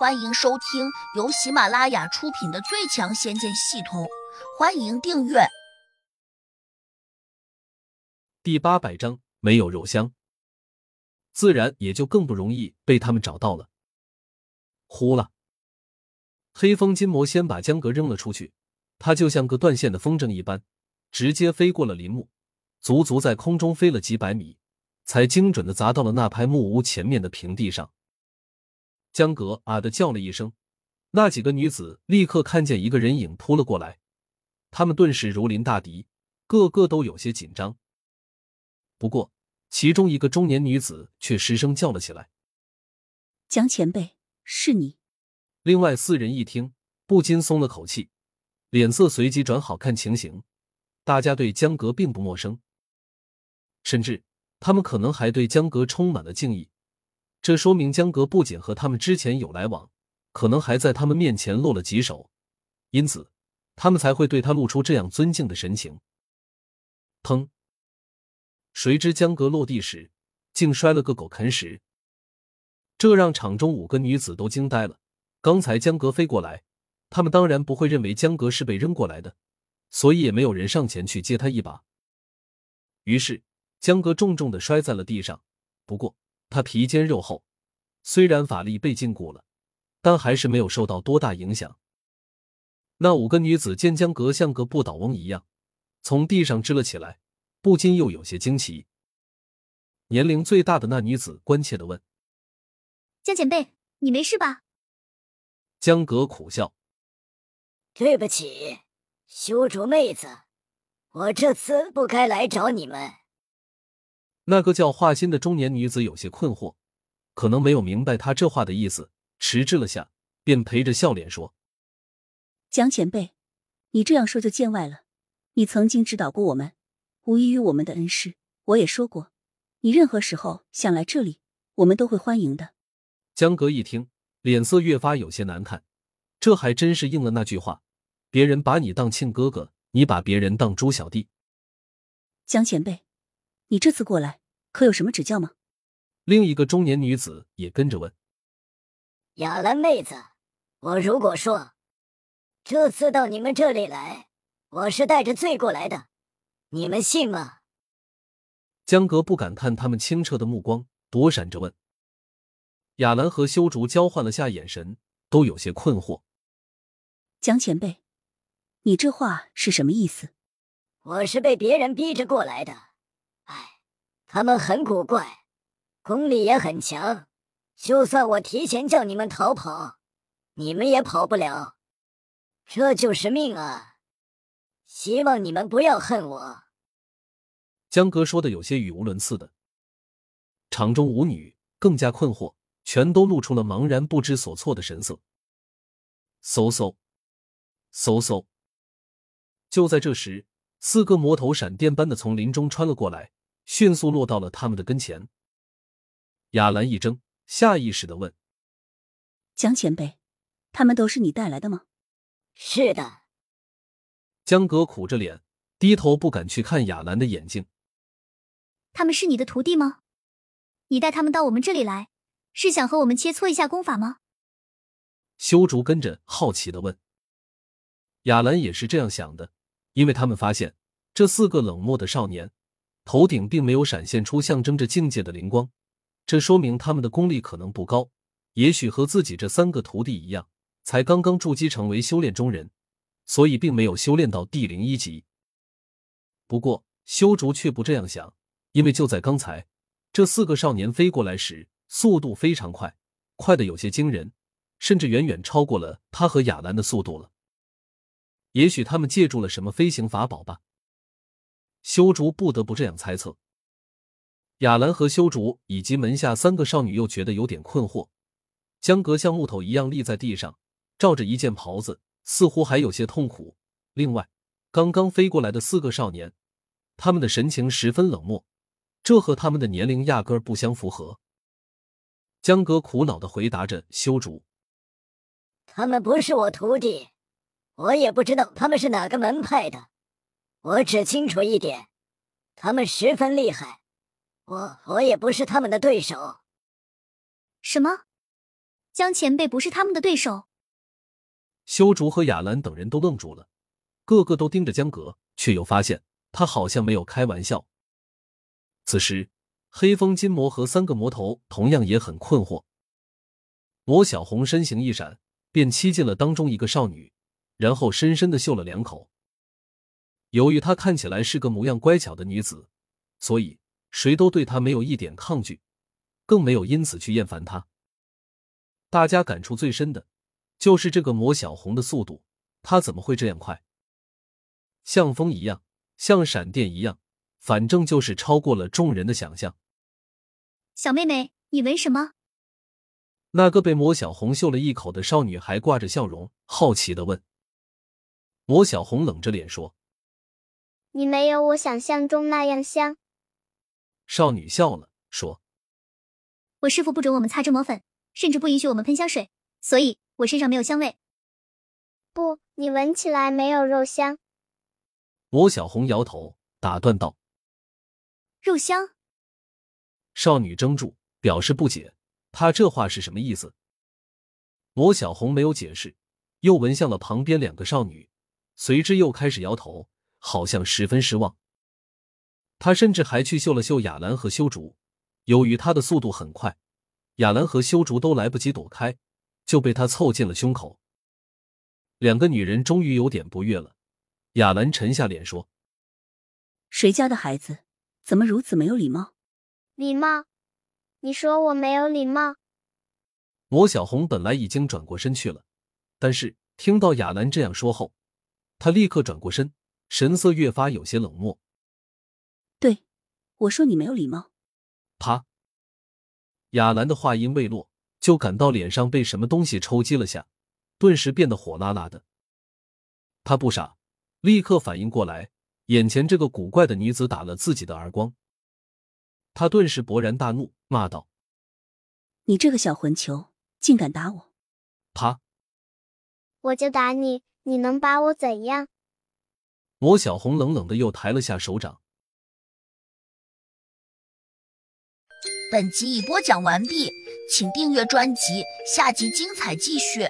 欢迎收听由喜马拉雅出品的《最强仙剑系统》，欢迎订阅。第八百章没有肉香，自然也就更不容易被他们找到了。呼啦！黑风金魔先把江格扔了出去，他就像个断线的风筝一般，直接飞过了林木，足足在空中飞了几百米，才精准的砸到了那排木屋前面的平地上。江格啊的叫了一声，那几个女子立刻看见一个人影扑了过来，他们顿时如临大敌，个个都有些紧张。不过，其中一个中年女子却失声叫了起来：“江前辈，是你！”另外四人一听，不禁松了口气，脸色随即转好看情形。大家对江格并不陌生，甚至他们可能还对江格充满了敬意。这说明江格不仅和他们之前有来往，可能还在他们面前露了几手，因此他们才会对他露出这样尊敬的神情。砰！谁知江格落地时竟摔了个狗啃屎，这让场中五个女子都惊呆了。刚才江格飞过来，他们当然不会认为江格是被扔过来的，所以也没有人上前去接他一把。于是江格重重的摔在了地上。不过。他皮坚肉厚，虽然法力被禁锢了，但还是没有受到多大影响。那五个女子见江格像个不倒翁一样从地上支了起来，不禁又有些惊奇。年龄最大的那女子关切的问：“江前辈，你没事吧？”江格苦笑：“对不起，修竹妹子，我这次不该来找你们。”那个叫华心的中年女子有些困惑，可能没有明白他这话的意思，迟滞了下，便陪着笑脸说：“江前辈，你这样说就见外了。你曾经指导过我们，无异于我们的恩师。我也说过，你任何时候想来这里，我们都会欢迎的。”江格一听，脸色越发有些难看。这还真是应了那句话：“别人把你当亲哥哥，你把别人当猪小弟。”江前辈，你这次过来。可有什么指教吗？另一个中年女子也跟着问：“雅兰妹子，我如果说这次到你们这里来，我是带着罪过来的，你们信吗？”江格不敢看他们清澈的目光，躲闪着问。雅兰和修竹交换了下眼神，都有些困惑。江前辈，你这话是什么意思？我是被别人逼着过来的。他们很古怪，功力也很强，就算我提前叫你们逃跑，你们也跑不了。这就是命啊！希望你们不要恨我。江哥说的有些语无伦次的，场中舞女更加困惑，全都露出了茫然不知所措的神色。嗖嗖，嗖嗖！就在这时，四个魔头闪电般的从林中穿了过来。迅速落到了他们的跟前。雅兰一怔，下意识的问：“江前辈，他们都是你带来的吗？”“是的。”江格苦着脸，低头不敢去看雅兰的眼睛。“他们是你的徒弟吗？你带他们到我们这里来，是想和我们切磋一下功法吗？”修竹跟着好奇的问。雅兰也是这样想的，因为他们发现这四个冷漠的少年。头顶并没有闪现出象征着境界的灵光，这说明他们的功力可能不高，也许和自己这三个徒弟一样，才刚刚筑基成为修炼中人，所以并没有修炼到地灵一级。不过修竹却不这样想，因为就在刚才，这四个少年飞过来时，速度非常快，快的有些惊人，甚至远远超过了他和亚兰的速度了。也许他们借助了什么飞行法宝吧。修竹不得不这样猜测。雅兰和修竹以及门下三个少女又觉得有点困惑。江格像木头一样立在地上，罩着一件袍子，似乎还有些痛苦。另外，刚刚飞过来的四个少年，他们的神情十分冷漠，这和他们的年龄压根不相符合。江格苦恼的回答着修竹：“他们不是我徒弟，我也不知道他们是哪个门派的。”我只清楚一点，他们十分厉害，我我也不是他们的对手。什么？江前辈不是他们的对手。修竹和雅兰等人都愣住了，个个都盯着江格，却又发现他好像没有开玩笑。此时，黑风金魔和三个魔头同样也很困惑。魔小红身形一闪，便欺进了当中一个少女，然后深深的嗅了两口。由于她看起来是个模样乖巧的女子，所以谁都对她没有一点抗拒，更没有因此去厌烦她。大家感触最深的，就是这个魔小红的速度，她怎么会这样快？像风一样，像闪电一样，反正就是超过了众人的想象。小妹妹，你闻什么？那个被魔小红嗅了一口的少女还挂着笑容，好奇的问。魔小红冷着脸说。你没有我想象中那样香。少女笑了，说：“我师傅不准我们擦脂抹粉，甚至不允许我们喷香水，所以我身上没有香味。”不，你闻起来没有肉香。魔小红摇头，打断道：“肉香。”少女怔住，表示不解，她这话是什么意思？魔小红没有解释，又闻向了旁边两个少女，随之又开始摇头。好像十分失望。他甚至还去嗅了嗅雅兰和修竹，由于他的速度很快，雅兰和修竹都来不及躲开，就被他凑近了胸口。两个女人终于有点不悦了。雅兰沉下脸说：“谁家的孩子怎么如此没有礼貌？礼貌？你说我没有礼貌？”罗小红本来已经转过身去了，但是听到雅兰这样说后，她立刻转过身。神色越发有些冷漠。对，我说你没有礼貌。啪！雅兰的话音未落，就感到脸上被什么东西抽击了下，顿时变得火辣辣的。他不傻，立刻反应过来，眼前这个古怪的女子打了自己的耳光。他顿时勃然大怒，骂道：“你这个小混球，竟敢打我！”啪！我就打你，你能把我怎样？魔小红冷冷的又抬了下手掌。本集已播讲完毕，请订阅专辑，下集精彩继续。